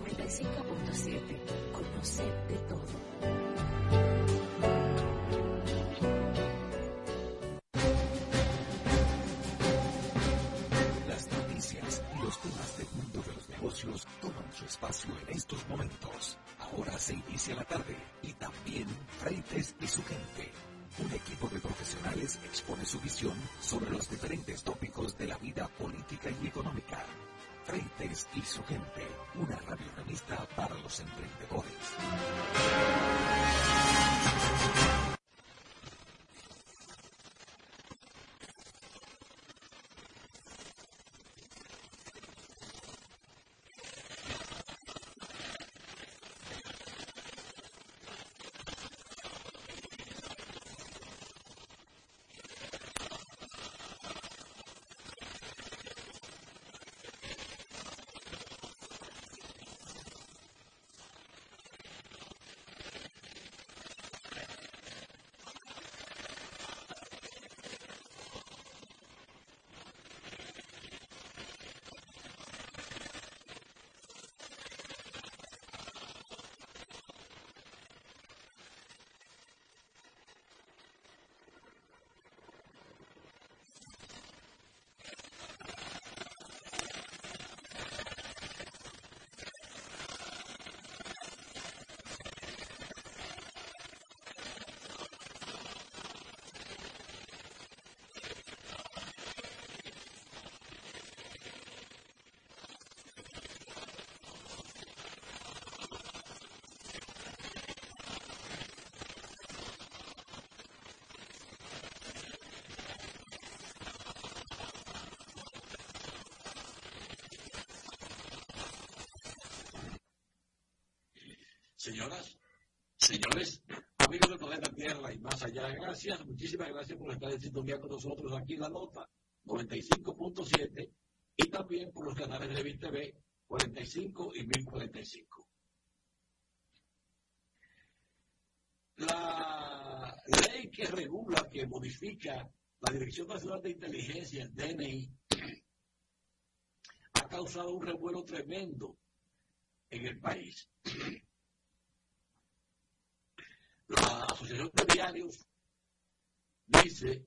95.7. Conoce de todo. en Señoras, señores, amigos del planeta Tierra y más allá, gracias, muchísimas gracias por estar en sintonía con nosotros aquí en la nota 95.7 y también por los canales de TV 45 y 1045. La ley que regula, que modifica la Dirección Nacional de Inteligencia, el DNI, ha causado un revuelo tremendo en el país. La Asociación de Diarios dice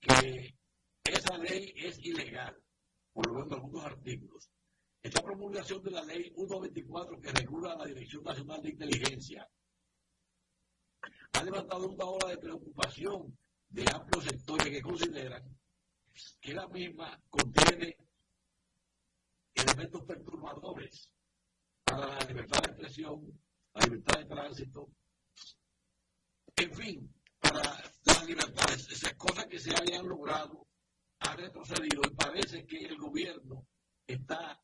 que esa ley es ilegal, por lo menos en algunos artículos. Esta promulgación de la ley 124 que regula la Dirección Nacional de Inteligencia ha levantado una ola de preocupación de amplios sectores que consideran que la misma contiene elementos perturbadores para la libertad de expresión, la libertad de tránsito, en fin, para las libertades, esas cosas que se hayan logrado, ha retrocedido y parece que el gobierno está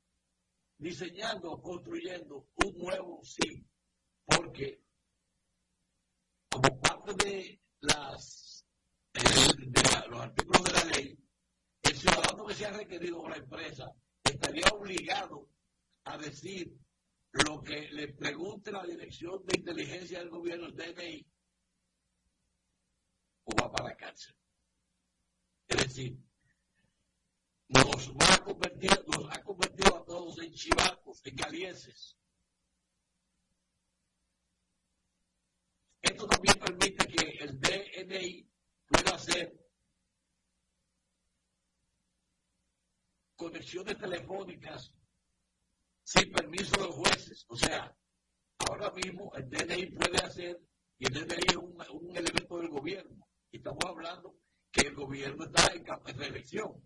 diseñando construyendo un nuevo sí, porque como parte de, las, eh, de la, los artículos de la ley, el ciudadano que se ha requerido por la empresa estaría obligado a decir lo que le pregunte la dirección de inteligencia del gobierno, el DNI, va para la cárcel. Es decir, nos, va a convertir, nos ha convertido a todos en chivacos, en galieses. Esto también permite que el DNI pueda hacer conexiones telefónicas sin permiso de los jueces. O sea, ahora mismo el DNI puede hacer, y el DNI es un, elemento del gobierno, estamos hablando que el gobierno está en, reelección.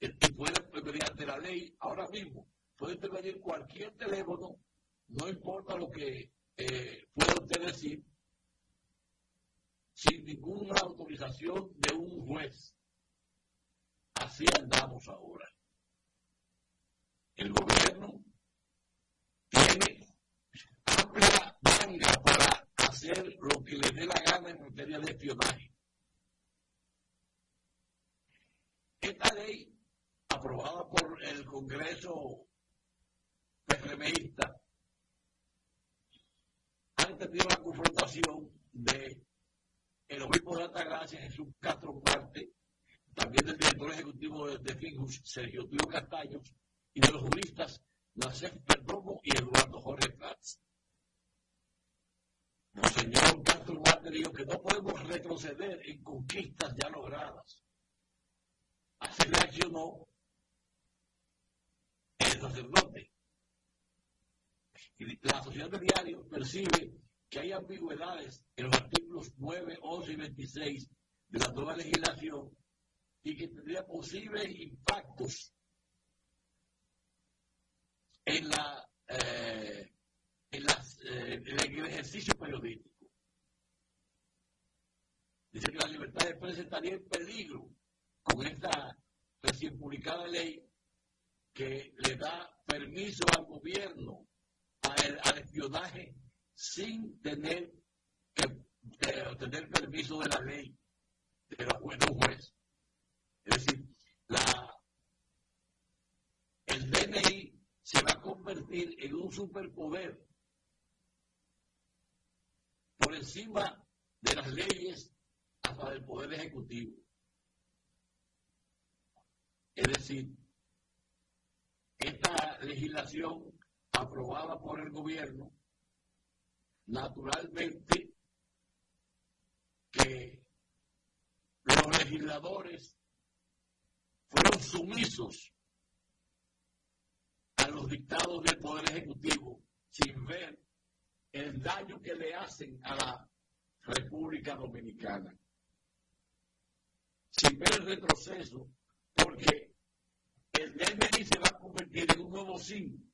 Y puede, mediante la ley, ahora mismo, puede intervenir cualquier teléfono, no importa lo que eh, pueda usted decir, sin ninguna autorización de un juez. Así andamos ahora. El gobierno tiene amplia manga para hacer lo que le dé la gana en materia de espionaje. Esta ley, aprobada por el Congreso PRMista, ha entendido la confrontación de el obispo de Altagracia, Jesús Castro Marte, también del director ejecutivo de, de Fingus, Sergio Tío Castaños, y de los juristas Nacef Perdomo y Eduardo Jorge Prats. Monseñor Castro Marte dijo que no podemos retroceder en conquistas ya logradas. Así reaccionó el sacerdote. Y la sociedad de diario percibe que hay ambigüedades en los artículos 9, 11 y 26 de la nueva legislación y que tendría posibles impactos en, la, eh, eh, el ejercicio periodístico. Dice que la libertad de expresión estaría en peligro con esta recién publicada ley que le da permiso al gobierno al, al espionaje sin tener que eh, tener permiso de la ley de, la, de un juez. Es decir, la, el DNI se va a convertir en un superpoder por encima de las leyes hasta del poder ejecutivo. Es decir, esta legislación aprobada por el gobierno, naturalmente que los legisladores fueron sumisos a los dictados del Poder Ejecutivo sin ver el daño que le hacen a la República Dominicana. Sin ver el retroceso, porque el DNI se va a convertir en un nuevo SIN,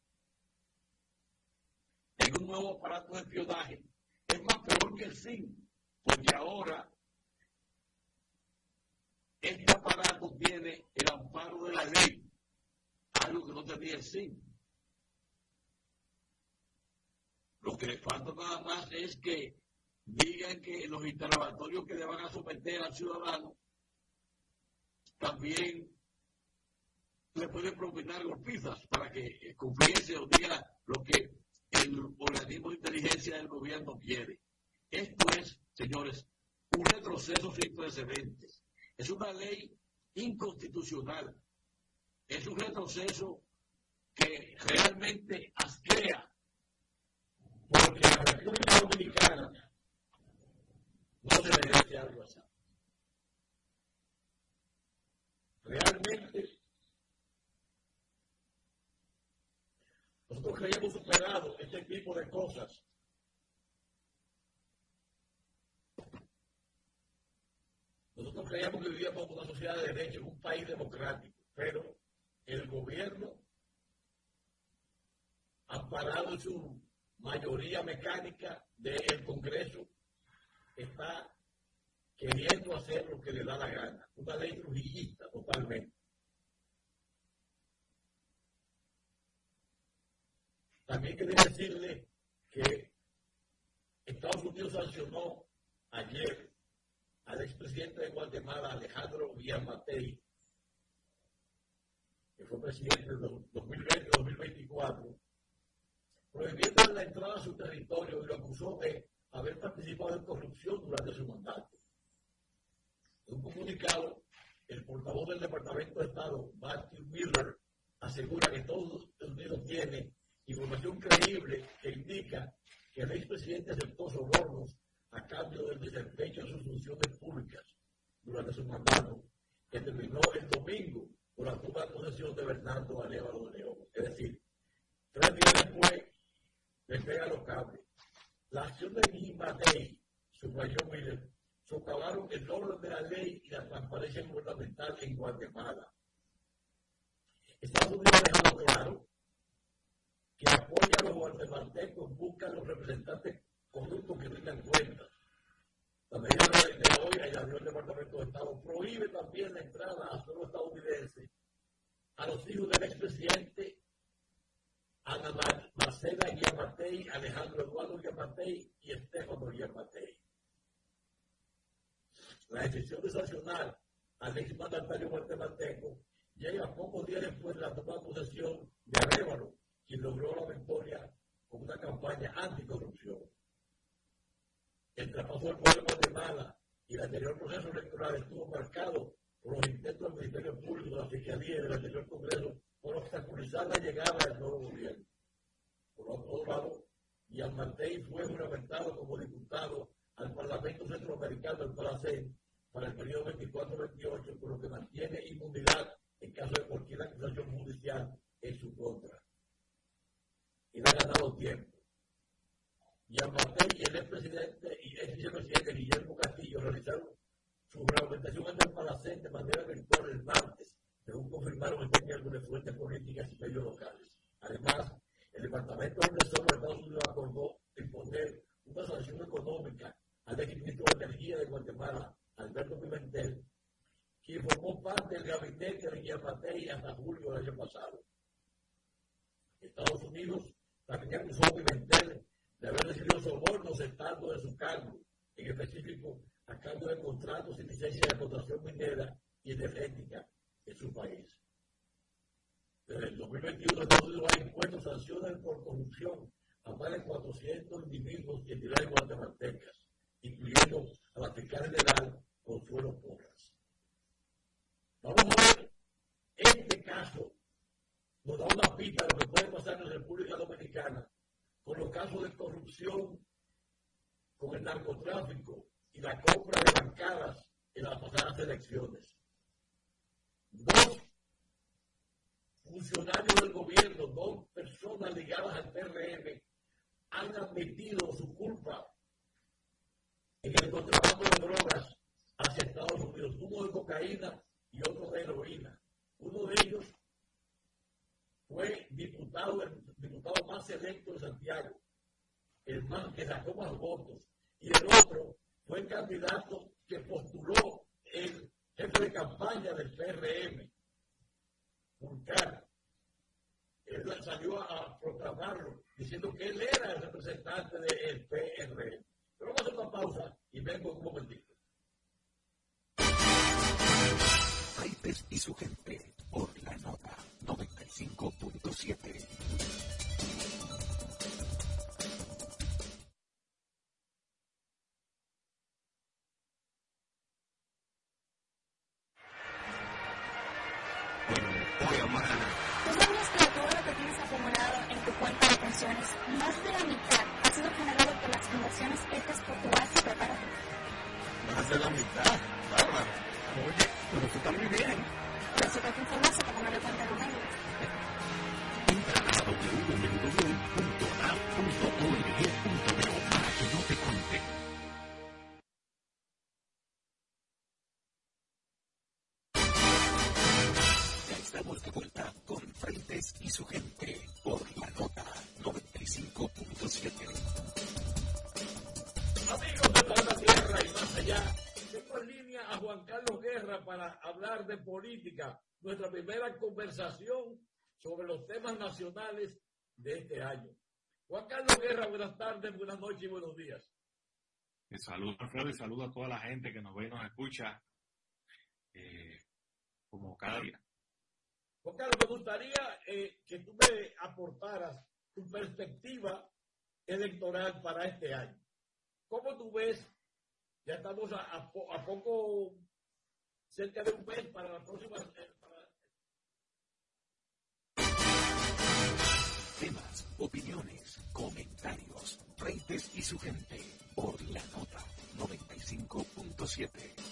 en un nuevo aparato de espionaje. Es más peor que el SIN, porque ahora este aparato tiene el amparo de la ley, algo que no tenía el SIN. Que le falta nada más es que digan que los interrogatorios que le van a someter al ciudadano también le pueden propinar golpizas para que confiese o diga lo que el organismo de inteligencia del gobierno quiere. Esto es, señores, un retroceso sin precedentes. Es una ley inconstitucional. Es un retroceso que realmente asquea. Porque la República Dominicana no se merece algo así. Realmente nosotros creíamos superado este tipo de cosas. Nosotros creíamos que vivíamos en una sociedad de derecho, en un país democrático, pero el gobierno, amparado en su mayoría mecánica del Congreso, está queriendo hacer lo que le da la gana. Una ley trujillista totalmente. También quería decirle que Estados Unidos sancionó ayer al expresidente de Guatemala, Alejandro Villamatei, que fue presidente de 2020-2024, prohibiendo la entrada a su territorio y lo acusó de haber participado en corrupción durante su mandato. En un comunicado, el portavoz del Departamento de Estado, Matthew Miller, asegura que Estados Unidos tiene información creíble que indica que el expresidente aceptó sobornos a cambio del desempeño de sus funciones públicas durante su mandato, que terminó el domingo por la toma de posesión de Bernardo Alévalo de León. Es decir, tres días después le pega los cables. La acción de Guimatei, subrayó Miller, socavaron el orden de la ley y la transparencia gubernamental en Guatemala. Estados Unidos ha dejado claro que apoya a los guatemaltecos, busca a los representantes corruptos que rindan cuentas. La medida de hoy, y la dio el Departamento de Estado, prohíbe también la entrada a suelo estadounidense a los hijos del expresidente Ana Marcela Guiamatei, Alejandro Eduardo Guiamatei y Estefano Guiamatei. La decisión de sancionar al exmandatario guatemalteco llega pocos días después de la toma de posesión de Arevalo, quien logró la victoria con una campaña anticorrupción. El traspaso del pueblo de Guatemala y el anterior proceso electoral estuvo marcado por los intentos del Ministerio Público, de la Fiscalía y del anterior Congreso por obstaculizar la llegada del nuevo gobierno. Por otro lado, Martey fue juramentado como diputado al Parlamento Centroamericano del Palacén para el periodo 24-28, por lo que mantiene inmunidad en caso de cualquier acusación judicial en su contra. Y le ha ganado tiempo. Martey y el expresidente y ex vicepresidente Guillermo Castillo realizaron su juramentación ante el Palacén de manera virtual el martes según confirmaron este miércoles fuentes políticas y medios locales. Además, el Departamento del Tesoro de Estados Unidos acordó imponer una sanción económica al exministro de Energía de Guatemala, Alberto Pimentel, quien formó parte del gabinete de Guillermatei hasta julio del año pasado. Estados Unidos también acusó a Pimentel de haber recibido sobornos estando de su cargo, en específico a cambio de contratos y licencias de explotación minera y energética en su país. Desde el 2021, Estados Unidos ha impuesto sanciones por corrupción a más de 400 individuos y entidades guatemaltecas, incluyendo a la fiscal general Consuelo Porras. Vamos a ver, este caso nos da una pista de lo que puede pasar en la República Dominicana con los casos de corrupción, con el narcotráfico y la compra de bancadas en las pasadas elecciones dos funcionarios del gobierno, dos personas ligadas al PRM, han admitido su culpa en el contrabando de drogas hacia Estados Unidos, uno de cocaína y otro de heroína. Uno de ellos fue diputado, el diputado más electo de Santiago, el más que sacó más votos, y el otro fue candidato que postuló el jefe de campaña del PRM, Vulcano. Él salió a proclamarlo, diciendo que él era el representante del PRM. Pero vamos a hacer una pausa y vengo un momentito. Aites y su gente, por la nota 95.7. nuestra primera conversación sobre los temas nacionales de este año. Juan Carlos Guerra, buenas tardes, buenas noches y buenos días. Eh, Te saludo, Alfredo, y saludo a toda la gente que nos ve y nos escucha eh, como cada día. Juan Carlos, me gustaría eh, que tú me aportaras tu perspectiva electoral para este año. ¿Cómo tú ves? Ya estamos a poco cerca de un mes para la próxima. Eh, Temas, opiniones, comentarios, reyes y su gente. Por la nota 95.7.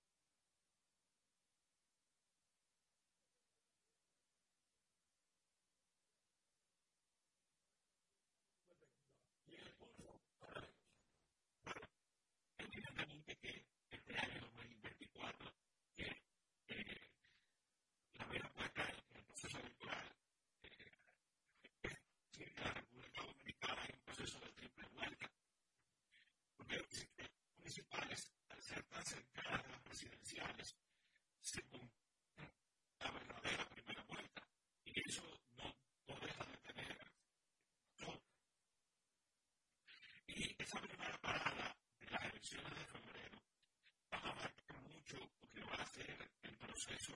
最初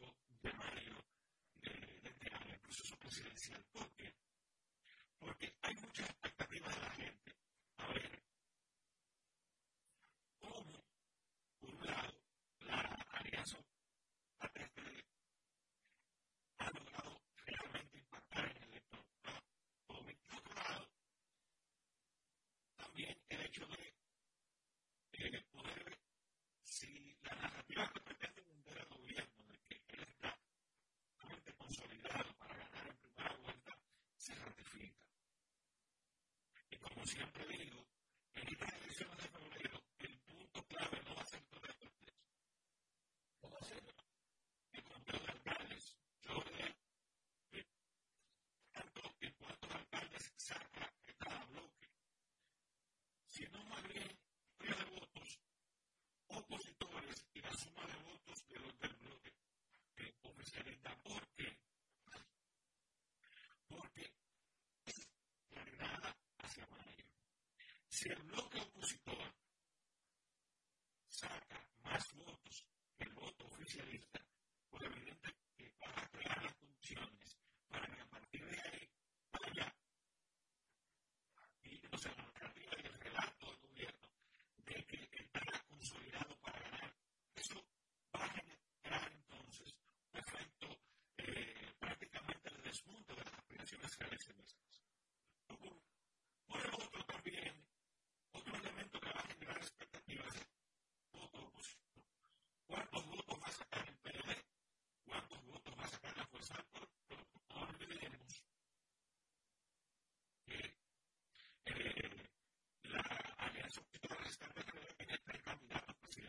decirlo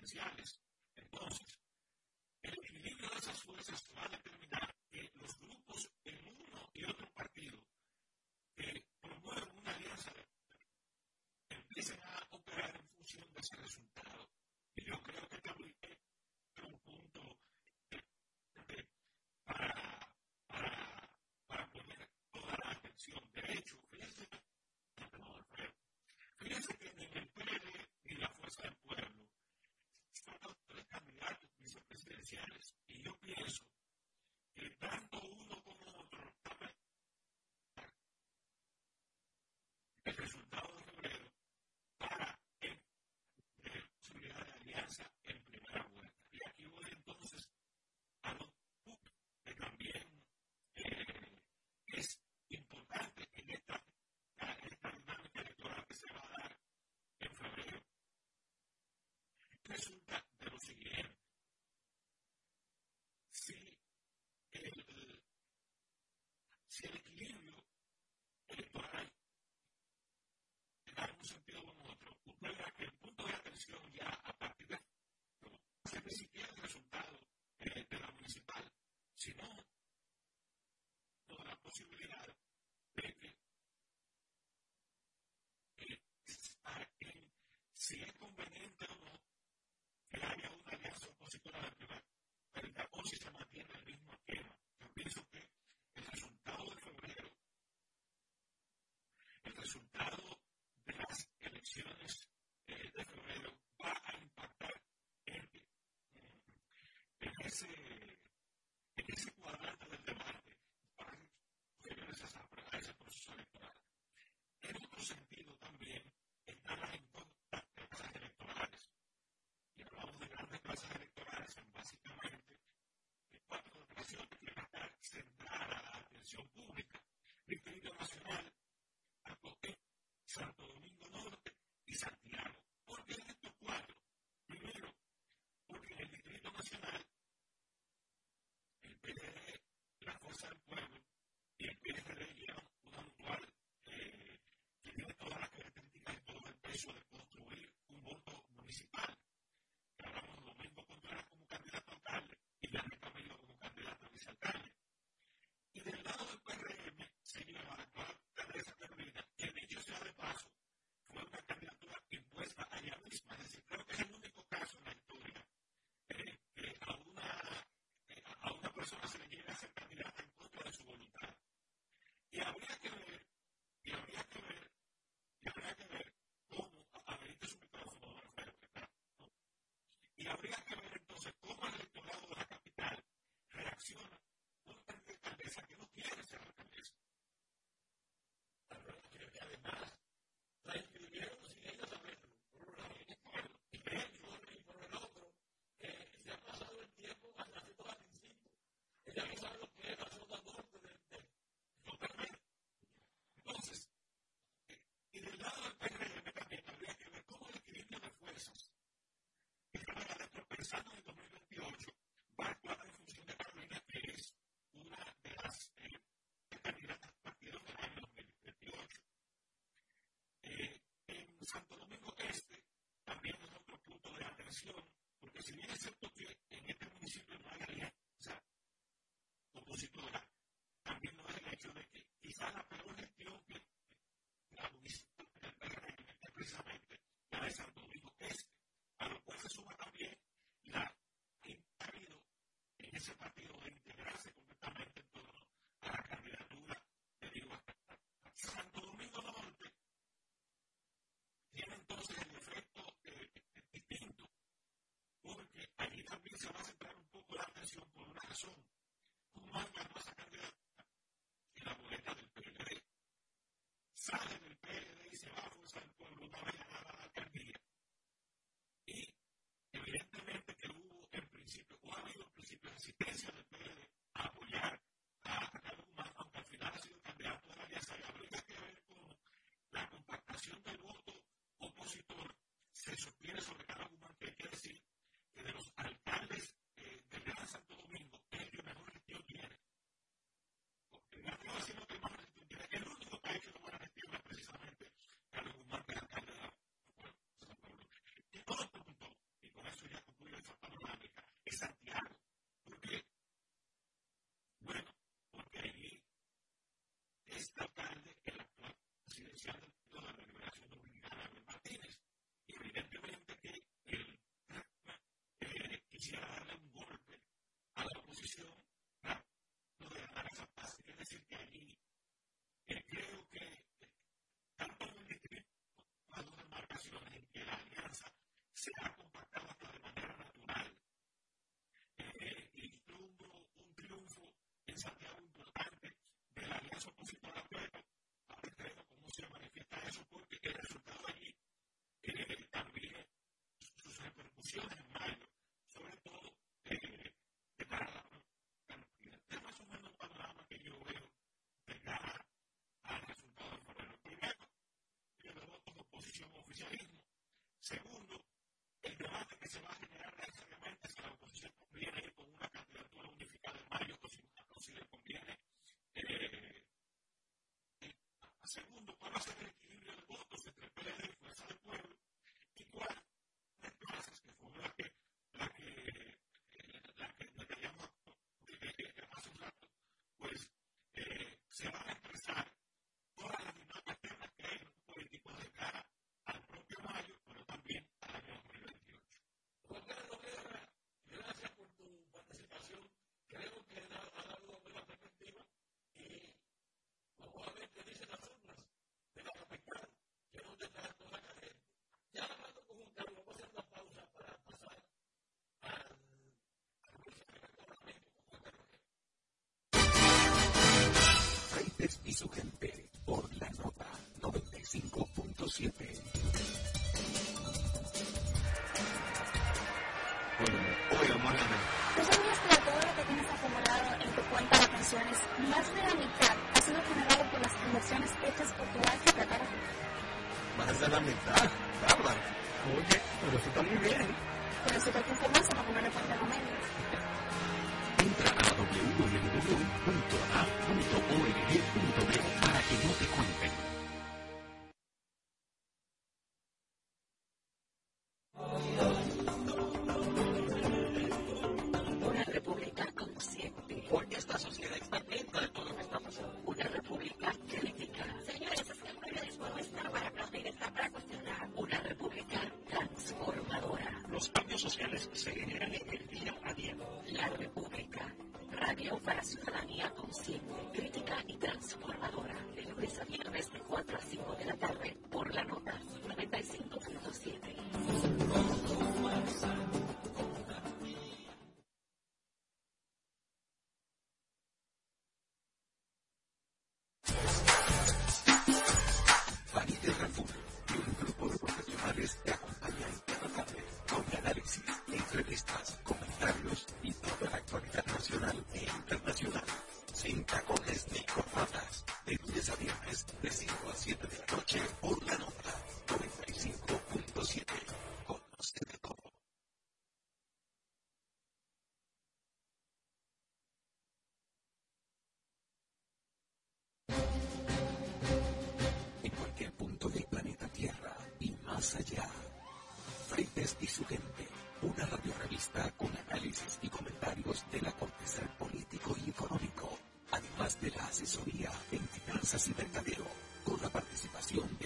potenciales. Entonces, el equilibrio de esas fuerzas va a ya a partir de no se recibía el resultado eh, de la municipal, sino toda la posibilidad years quisiera darle un golpe a la oposición, no, no de manera fantástica. Es decir, que a mí eh, creo consumes de todo lo que tienes acumulado en tu cuenta de pensiones, más de la mitad ha sido generado por las inversiones hechas por tu alto secretario. Más de la mitad, bárbaro. Oye, pero eso está muy bien. Pero si cualquier forma se va a comer de 4 de la tarde. Y su gente, una radiorevista con análisis y comentarios del acontecer político y económico, además de la asesoría en finanzas y mercadeo, con la participación de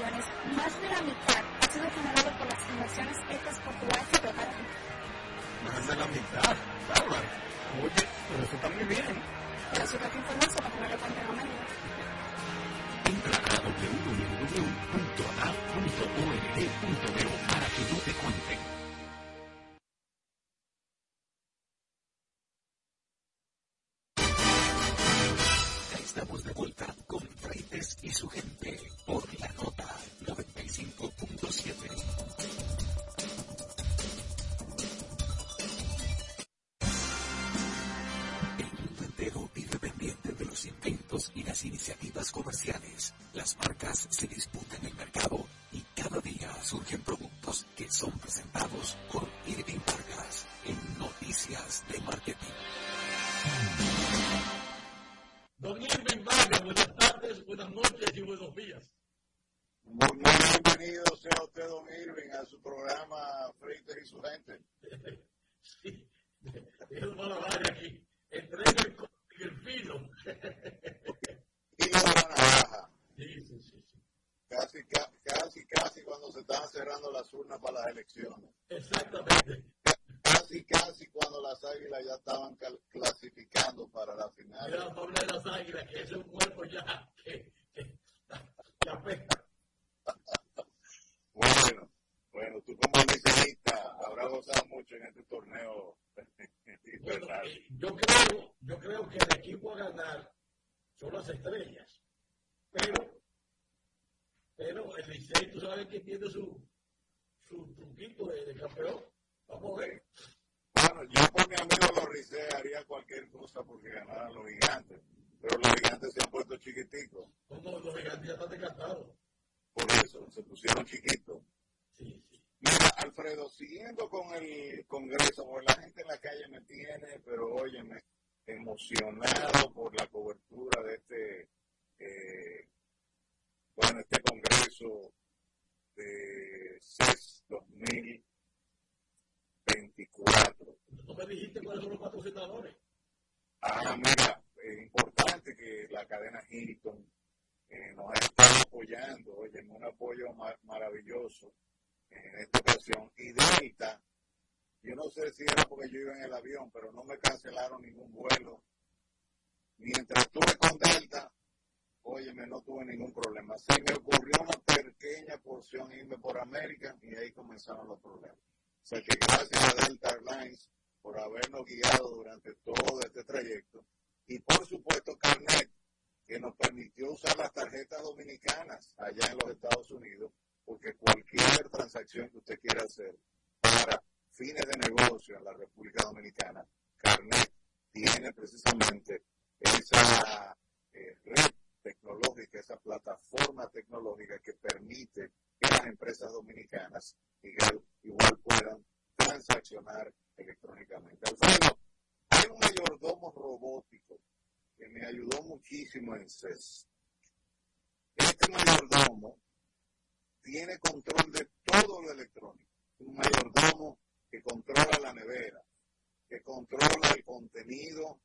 inversiones, más de la mitad ha sido generado por las inversiones hechas por tu que para Más de la mitad, bárbaro. Oye, pero eso está muy bien. Pero si no te informas, se va a poner el medio. Entra a www.ada.org.do para que no te cuentes. congreso, porque la gente en la calle me tiene, pero óyeme, emocionado por la muchísimo en CES. Este mayordomo tiene control de todo lo electrónico. Un mayordomo que controla la nevera, que controla el contenido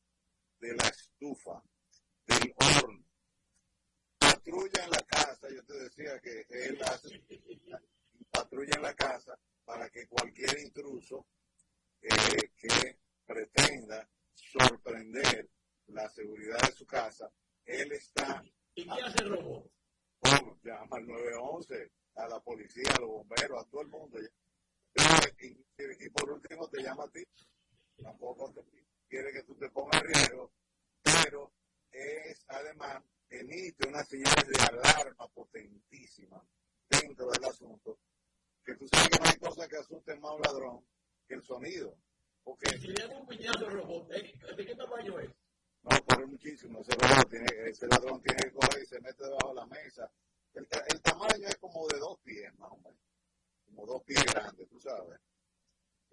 de la estufa, del horno. Patrulla en la casa, yo te decía que él hace patrulla en la casa para que cualquier intruso eh, que pretenda sorprender la seguridad de su casa, él está... ¿Y qué hace el robot? Oh, llama al 911, a la policía, a los bomberos, a todo el mundo. Y, y, y por último te llama a ti. Tampoco te quiere que tú te pongas riesgo, pero es además emite una señal de alarma potentísima dentro del asunto, que tú sabes que no hay cosa que asuste más a un ladrón que el sonido. Porque, Si le un piñazo robot, ¿eh? ¿de qué tamaño es? no, corre muchísimo. Ese, robot tiene, ese ladrón tiene que coger y se mete debajo de la mesa. El, el tamaño es como de dos pies, más o menos. Como dos pies grandes, tú sabes.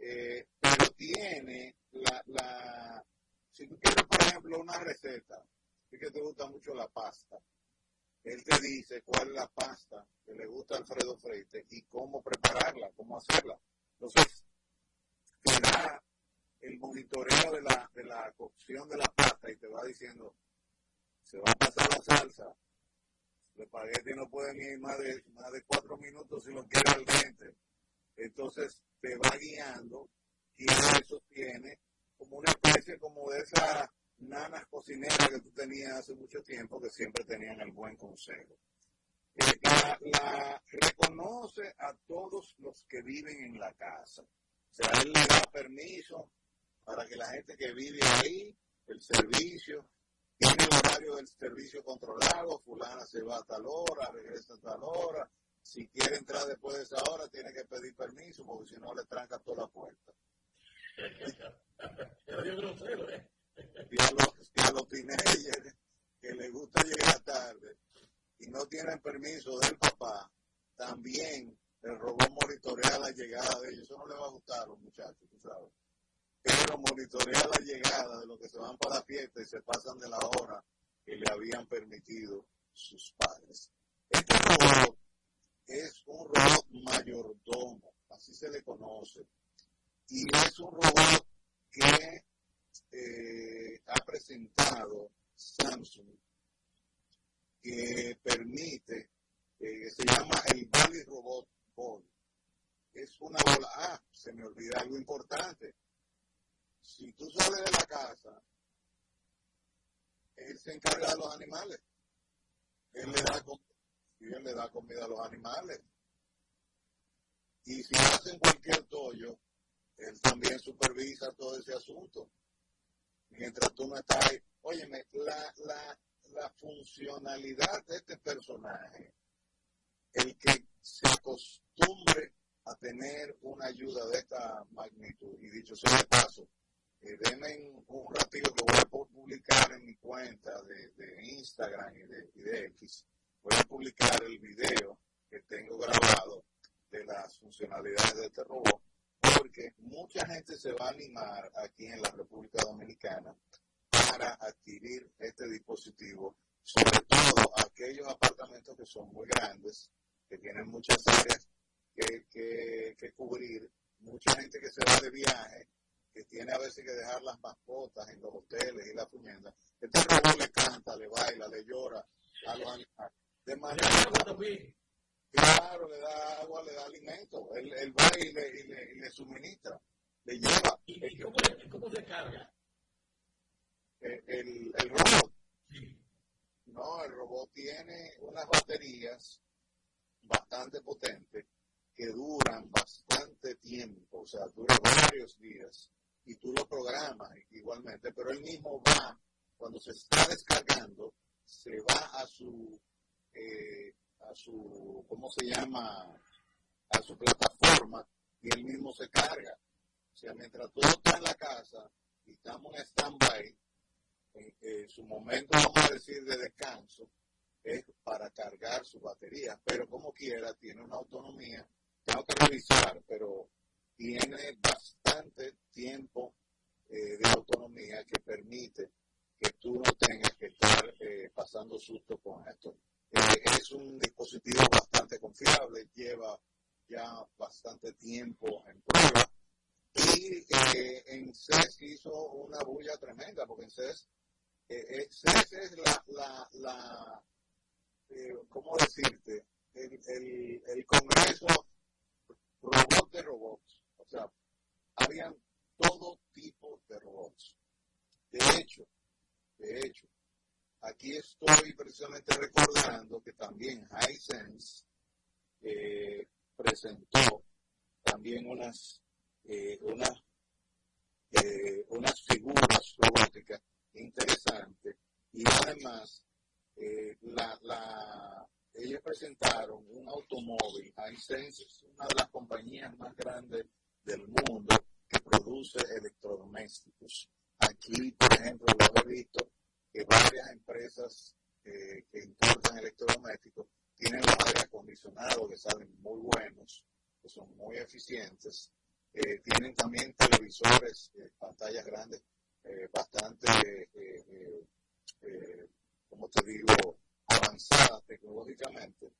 Eh, pero tiene la, la... Si tú quieres, por ejemplo, una receta, y que te gusta mucho la pasta, él te dice cuál es la pasta que le gusta a Alfredo Freite y cómo prepararla, cómo hacerla. Entonces, te da el monitoreo de la, de la cocción de la pasta y te va diciendo, se va a pasar la salsa, el espagueti no puede ni más de, más de cuatro minutos si lo quiere al dente. Entonces te va guiando y eso tiene como una especie como de esas nanas cocineras que tú tenías hace mucho tiempo que siempre tenían el buen consejo. Eh, la, la reconoce a todos los que viven en la casa. O sea, él le da permiso para que la gente que vive ahí, el servicio, tiene el horario del servicio controlado, fulana se va a tal hora, regresa a tal hora, si quiere entrar después de esa hora tiene que pedir permiso porque si no le tranca toda la puerta. Grosero, ¿eh? Y a los, y a los teenagers que les gusta llegar tarde y no tienen permiso del papá, también el robot monitorea la llegada de ellos. Eso no le va a gustar a los muchachos, tú sabes. Pero monitorea la llegada de los que se van para la fiesta y se pasan de la hora que le habían permitido sus padres. Este robot es un robot mayordomo, así se le conoce. Y es un robot que eh, ha presentado Samsung que permite, eh, se llama el Bali Robot Ball. Es una bola. Ah, se me olvida algo importante. Si tú sales de la casa, él se encarga de los animales. Él le da, com- él le da comida a los animales. Y si hacen cualquier tollo, él también supervisa todo ese asunto. Mientras tú no estás ahí. Óyeme, la, la, la funcionalidad de este personaje, el que se acostumbre a tener una ayuda de esta magnitud, y dicho sea de paso, eh, un ratito que voy a publicar en mi cuenta de, de Instagram y de, y de X, voy a publicar el video que tengo grabado de las funcionalidades de este robot, porque mucha gente se va a animar aquí en la República Dominicana para adquirir este dispositivo, sobre todo aquellos apartamentos que son muy grandes, que tienen muchas áreas que, que, que cubrir, mucha gente que se va de viaje, que tiene a veces que dejar las mascotas en los hoteles y la puñeta. Este robot le canta, le baila, le llora a. De agua también. Claro, le da agua, le da alimento. Él, él va y le, y, le, y le suministra, le lleva. ¿Y, y cómo, cómo se carga? Eh, El, el robot Sí. no, el robot tiene unas baterías bastante potentes que duran bastante tiempo, o sea, duran varios días y tú lo programas igualmente, pero él mismo va, cuando se está descargando, se va a su, eh, a su, ¿cómo se llama? A su plataforma y él mismo se carga. O sea, mientras todo está en la casa y estamos en stand-by, en, en su momento, vamos a decir, de descanso, es para cargar su batería, pero como quiera, tiene una autonomía. Tengo que revisar, pero tiene bastante tiempo eh, de autonomía que permite que tú no tengas que estar eh, pasando susto con esto. Eh, es un dispositivo bastante confiable, lleva ya bastante tiempo en prueba y en CES hizo una bulla tremenda, porque en CES, CES es la, la, la ¿cómo decirte? El, el, el Congreso robot de robots. O sea, habían todo tipo de robots. De hecho, de hecho, aquí estoy precisamente recordando que también Hisense eh, presentó también unas, eh, unas, eh, unas figuras robóticas interesantes y además eh, la, la, ellos presentaron un automóvil, Hisense es una de las compañías más grandes del mundo que produce electrodomésticos. Aquí, por ejemplo, lo he visto que varias empresas eh, que importan electrodomésticos tienen los aire acondicionados que salen muy buenos, que son muy eficientes. Eh, tienen también televisores, eh, pantallas grandes, eh, bastante, eh, eh, como te digo, avanzadas tecnológicamente.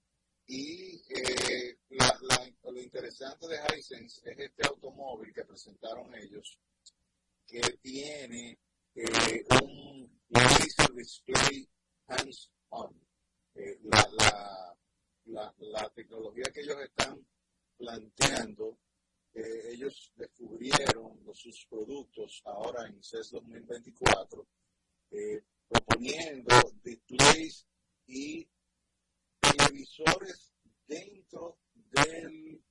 Y eh, la, la, lo interesante de Hisense es este automóvil que presentaron ellos, que tiene eh, un display hands-on. Eh, la, la, la, la, tecnología que ellos están planteando, eh, ellos descubrieron sus productos ahora en CES 2024, proponiendo displays y televisores dentro del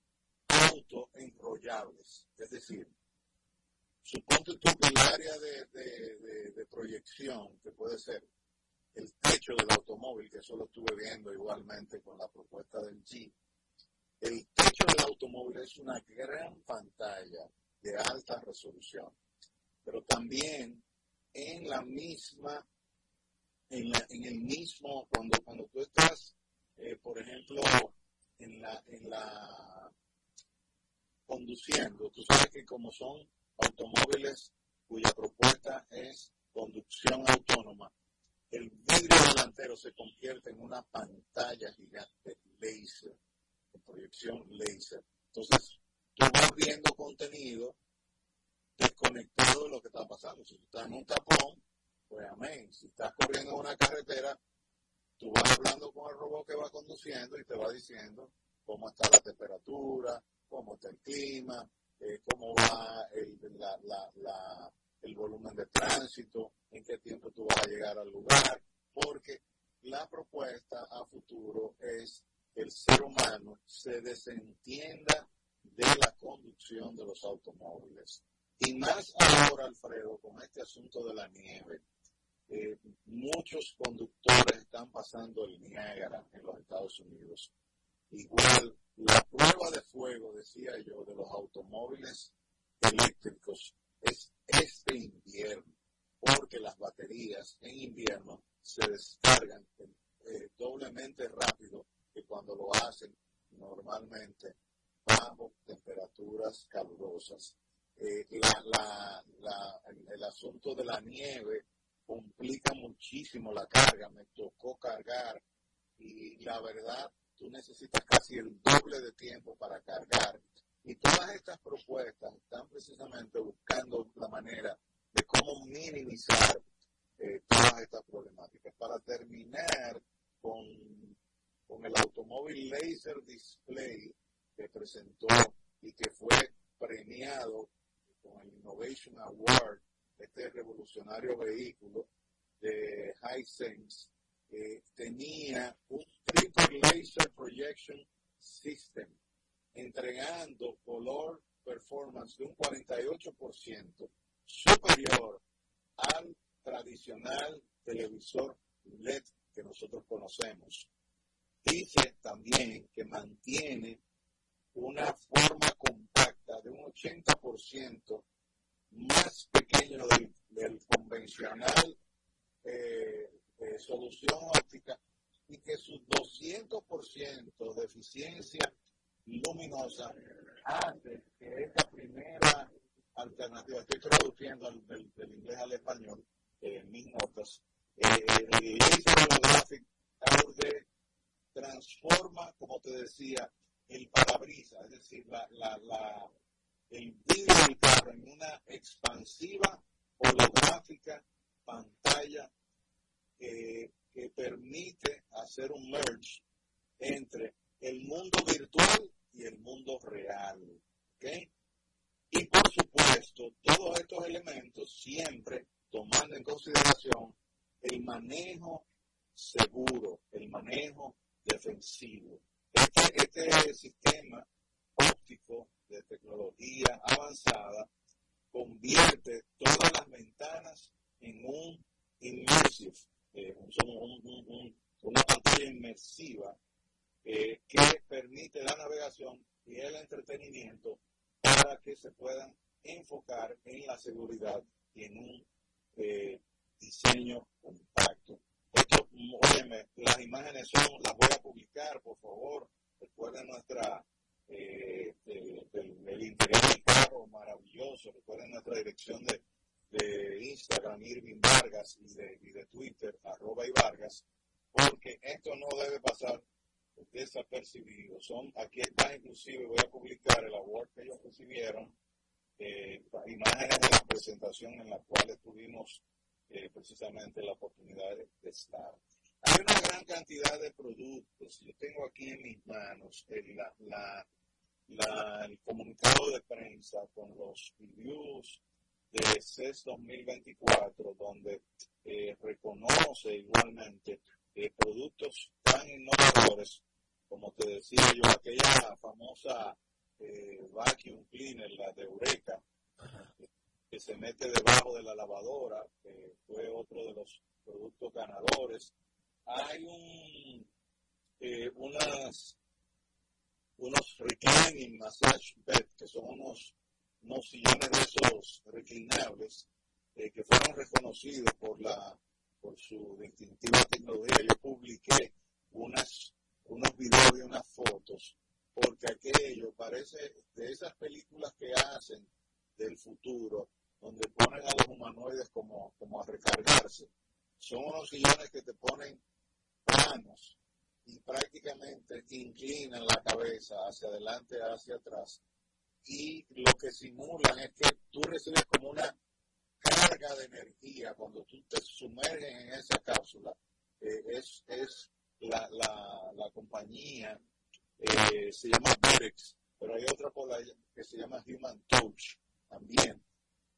auto enrollables. Es decir, suponte tú que el área de, de, de, de, proyección, que puede ser el techo del automóvil, que eso lo estuve viendo igualmente con la propuesta del Jeep, el techo del automóvil es una gran pantalla de alta resolución, pero también en la misma en, la, en el mismo, cuando, cuando tú estás, eh, por ejemplo, en la, en la conduciendo, tú sabes que como son automóviles cuya propuesta es conducción autónoma, el vidrio delantero se convierte en una pantalla gigante laser, de proyección laser. Entonces, tú vas viendo contenido desconectado de lo que está pasando. Si tú estás en un tapón, pues amén. Si estás corriendo en una carretera, tú vas hablando con el robot que va conduciendo y te va diciendo cómo está la temperatura, cómo está el clima, eh, cómo va el, la, la, la, el volumen de tránsito, en qué tiempo tú vas a llegar al lugar, porque la propuesta a futuro es que el ser humano se desentienda de la conducción de los automóviles. Y más ahora, Alfredo, de la nieve, eh, muchos conductores están pasando el Niágara en los Estados Unidos. Igual, la prueba de fuego, decía yo, de los automóviles eléctricos es este invierno, porque las baterías en invierno se descargan eh, doblemente rápido que cuando lo hacen normalmente bajo temperaturas calurosas. Eh, la, la, la, el, el asunto de la nieve complica muchísimo la carga. Me tocó cargar y la verdad, tú necesitas casi el doble de tiempo para cargar. Y todas estas propuestas están precisamente buscando la manera de cómo minimizar eh, todas estas problemáticas. Para terminar con, con el automóvil Laser Display que presentó y que fue premiado con el Innovation Award este revolucionario vehículo de Hisense, eh, tenía un triple laser projection system, entregando color performance de un 48% superior al tradicional televisor LED que nosotros conocemos. Dice también que mantiene una forma compacta de un 80% más pequeño del, convencional eh, eh, solución óptica y que su 200% de eficiencia luminosa hace que esta primera alternativa, estoy traduciendo al- del, del inglés al español, eh, mis notas, eh, holographic Aude transforma, como te decía, el parabrisas, es decir, la, la, la, el vidrio del carro en una expansiva holográfica pantalla que permite hacer un merge entre el mundo virtual y el mundo real. ¿ok? Y por supuesto, todos estos elementos siempre tomando en consideración el manejo seguro, el manejo defensivo. Este, este sistema óptico de tecnología avanzada convierte todas las ventanas en un immersive, eh, un- un- un- un- una pantalla inmersiva eh, que permite la navegación y el entretenimiento para que se puedan enfocar en la seguridad y en un eh, diseño compacto. Esto, óyeme, las imágenes son, las voy a publicar, por favor. Recuerden nuestra, eh, el- el interior del carro maravilloso. Recuerden nuestra dirección de, de Instagram, Irving Vargas, y de, y de Twitter, arroba y Vargas, porque esto no debe pasar desapercibido. Son, aquí está inclusive, voy a publicar el award que ellos recibieron, eh, imágenes de la presentación en la cual tuvimos eh, precisamente la oportunidad de, de estar. Hay una gran cantidad de productos. Yo tengo aquí en mis manos el, la- el comunicado de prensa con los reviews de CES 2024, donde eh, reconoce igualmente productos tan innovadores, como te decía yo, aquella famosa eh, vacuum cleaner, la de Eureka, que se mete debajo de la lavadora, que fue otro de los productos ganadores. Hay un, eh, unas, unos reclining massage bed, que son unos, unos sillones de esos reclinables, eh, que fueron reconocidos por la por su distintiva tecnología. Yo publiqué unas, unos videos y unas fotos, porque aquello parece de esas películas que hacen del futuro, donde ponen a los humanoides como, como a recargarse. Son unos sillones que te ponen planos y prácticamente inclinan la cabeza hacia adelante, hacia atrás. Y lo que simulan es que tú recibes como una carga de energía cuando tú te sumerges en esa cápsula. Eh, es es la, la, compañía, eh, se llama Berex, pero hay otra por ahí que se llama Human Touch también,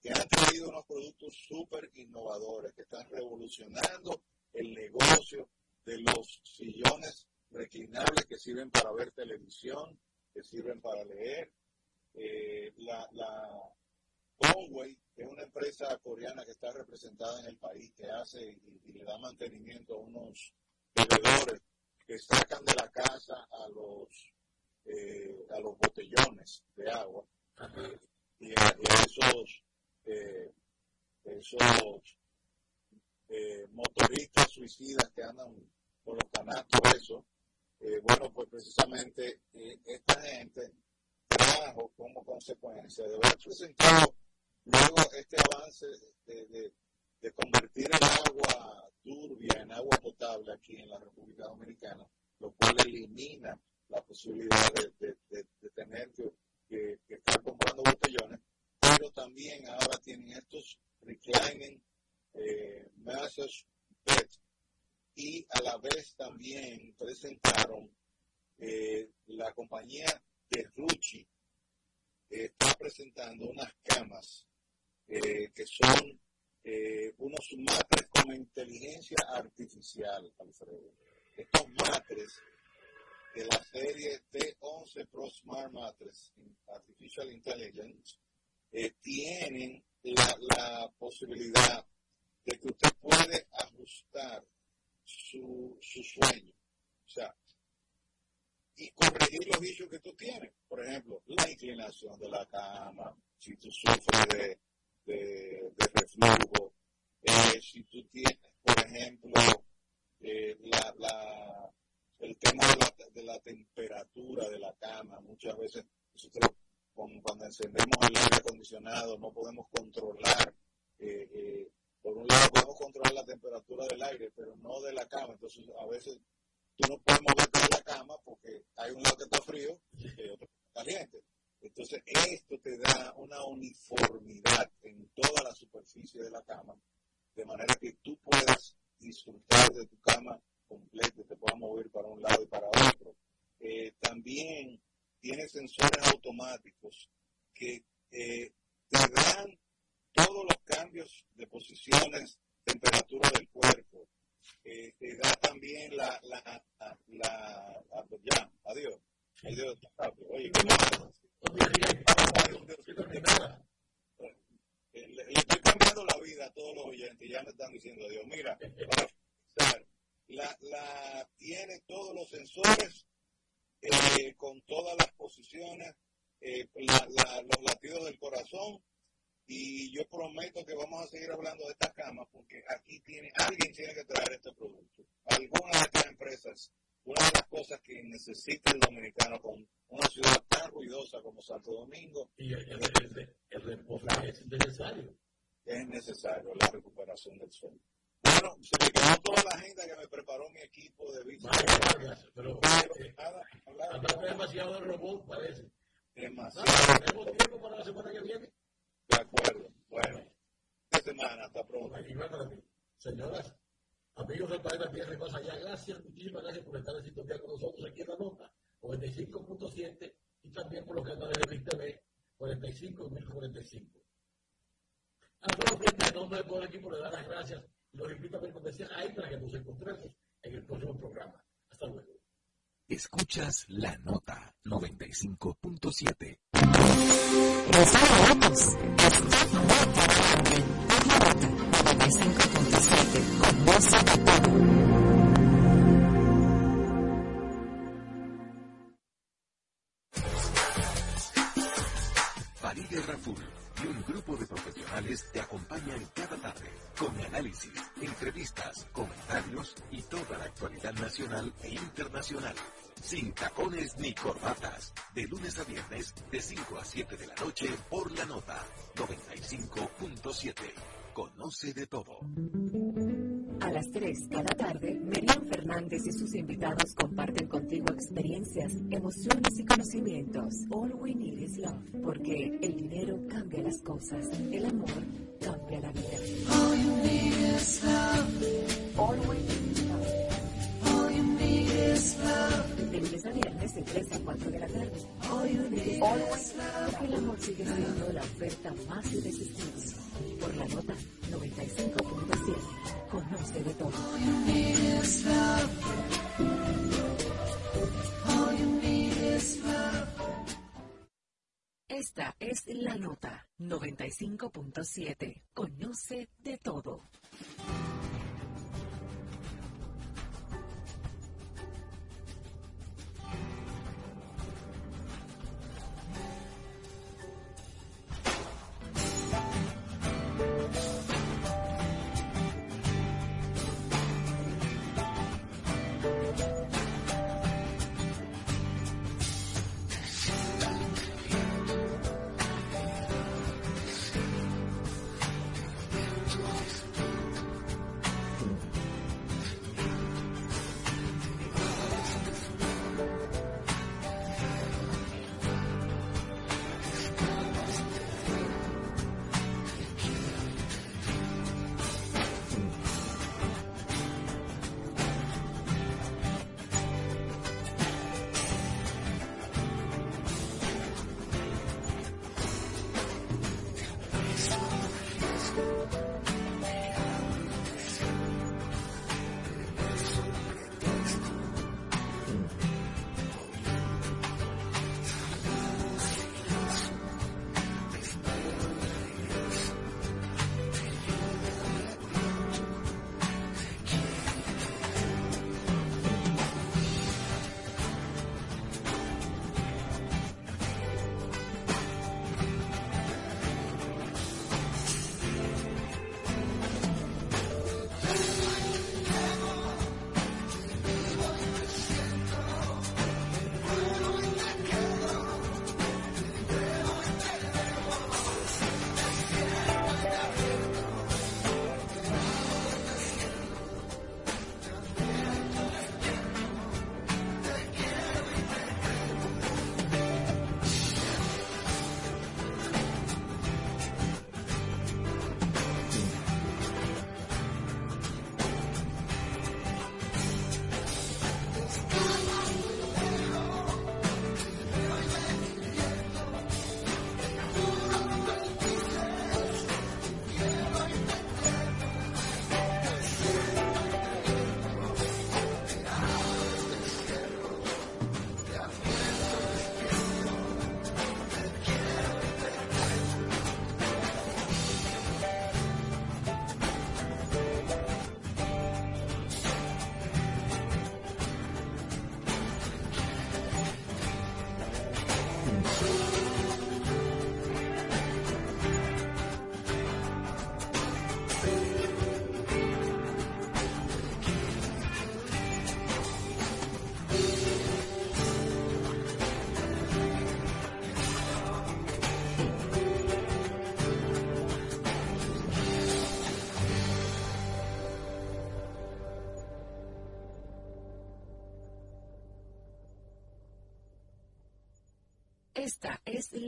que han traído unos productos súper innovadores que están revolucionando el negocio de los sillones reclinables que sirven para ver televisión, que sirven para leer. Eh, la, la Conway, es una empresa coreana que está representada en el país, que hace y, le da mantenimiento a unos bebedores que sacan de la casa a los eh, a los botellones de agua. Y, a, y esos eh, esos eh, motoristas suicidas que andan con los canastos eso eh, bueno pues precisamente eh, esta gente como consecuencia de haber presentado luego este avance de, de, convertir el agua turbia en agua potable aquí en la República Dominicana, lo cual elimina la posibilidad de, de, tener que, estar comprando botellones, pero también ahora tienen estos reclining eh, y a la vez también presentaron eh, la compañía de Ruchi está presentando unas camas eh, que son eh, unos matres con inteligencia artificial, Alfredo. Estos matres de la serie T11 Pro Smart Matres Artificial Intelligence eh, tienen la, posibilidad de que usted puede ajustar su sueño. O sea, y corregir los issues que tú tienes. Por ejemplo, la inclinación de la cama, si tú sufres de, de, reflujo, eh, si tú tienes, por ejemplo, eh, la, la, el tema de la, de la temperatura de la cama, muchas veces nosotros cuando encendemos el aire acondicionado no podemos controlar, eh, eh, por un lado podemos controlar la temperatura del aire, pero no de la cama, entonces a veces tú no puedes moverte de la Escuchas la nota 95.7. Los hablamos. Escuchando cada tarde por la nota 95.7 con voz Conoce de todo. A las 3 cada tarde, Merian Fernández y sus invitados comparten contigo experiencias, emociones y conocimientos. All we need is love, porque el dinero cambia las cosas, el amor cambia la vida. All we need is love. De lunes a viernes de 3 a 4 de la tarde. Porque el amor sigue siendo la oferta más irresistible. Por la nota 95.7. Conoce de todo. Esta es la nota 95.7. Conoce de todo.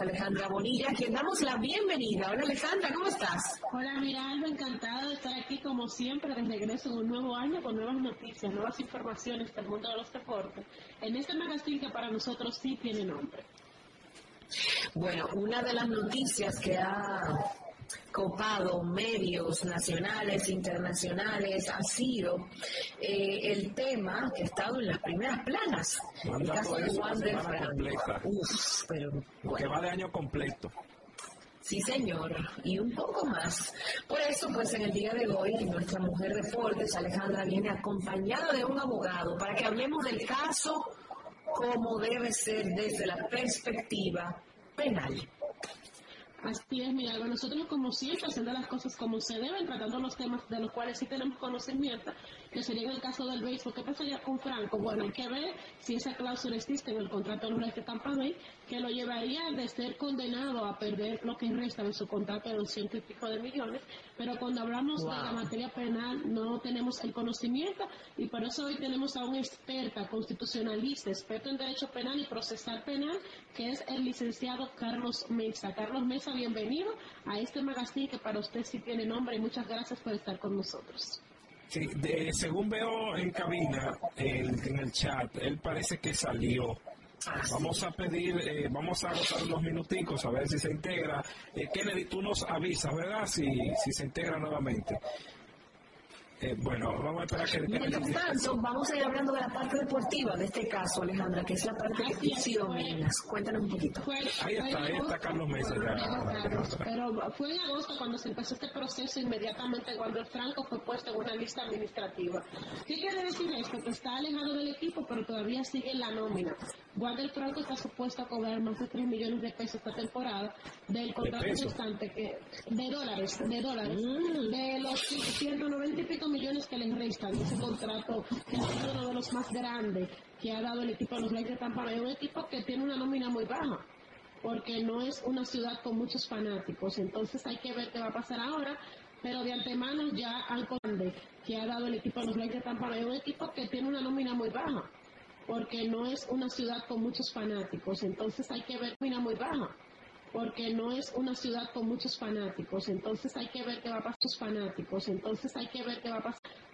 Alejandra Bonilla, a quien damos la bienvenida. Hola Alejandra, ¿cómo estás? Hola Miralba, encantada de estar aquí como siempre de regreso en un nuevo año con nuevas noticias, nuevas informaciones del mundo de los deportes, en este magazine que para nosotros sí tiene nombre. Bueno, una de las noticias que ha copado medios nacionales, internacionales, ha sido eh, el tema que ha estado en las primeras planas. El caso de Juan del Franco. Uf, pero que bueno. va de año completo. Sí, señor, y un poco más. Por eso, pues en el día de hoy, nuestra mujer de deportes, Alejandra, viene acompañada de un abogado para que hablemos del caso como debe ser desde la perspectiva penal. Así es, Miralba, nosotros como siempre haciendo las cosas como se deben, tratando los temas de los cuales sí tenemos conocimiento, que sería en el caso del béisbol. ¿Qué pasaría con Franco? Bueno, hay que ver si esa cláusula existe en el contrato de los Reyes de Tampa Bay, que lo llevaría de ser condenado a perder lo que resta de su contrato de los ciento y pico de millones, pero cuando hablamos de la materia penal no tenemos el conocimiento y por eso hoy tenemos a una experta constitucionalista, experto en derecho penal y procesal penal, que es el licenciado Carlos Mesa. Carlos Mesa, bienvenido a este magazine que para usted sí tiene nombre y muchas gracias por estar con nosotros. Sí, de- según veo en cabina, en el chat, él parece que salió. Vamos a pedir, eh, vamos a agotar unos minuticos a ver si se integra. Eh, Kennedy, tú nos avisas, ¿verdad? Si, si se integra nuevamente. Eh, bueno, vamos a esperar que Mientras tanto, vamos a ir hablando de la parte deportiva de este caso, Alejandra, que es la parte de ficción. Cuéntanos un poquito. Fue- Ahí está, ahí está Carlos Mesa. ya. Pero fue en agosto cuando se empezó este proceso, inmediatamente cuando el Franco fue puesto en una lista administrativa. ¿Qué quiere decir esto? Que está alejado del equipo, pero todavía sigue en la nómina. Wander Franco está supuesto a cobrar más de 3 millones de pesos esta temporada del contrato restante, que, de dólares, de dólares, Mm. de los 190 y pico millones que les restan ese contrato, que es uno de los más grandes que ha dado el equipo de los Reyes de Tampa Bay, un equipo que tiene una nómina muy baja porque no es una ciudad con muchos fanáticos. Entonces hay que ver qué va a pasar ahora. Pero de antemano ya al grande que ha dado el equipo de los Reyes de Tampa Bay, un equipo que tiene una nómina muy baja, porque no es una ciudad con muchos fanáticos. Entonces hay que ver nómina muy baja, porque no es una ciudad con muchos fanáticos. Entonces hay que ver qué va a pasar sus fanáticos. Entonces hay que ver qué va a pasar.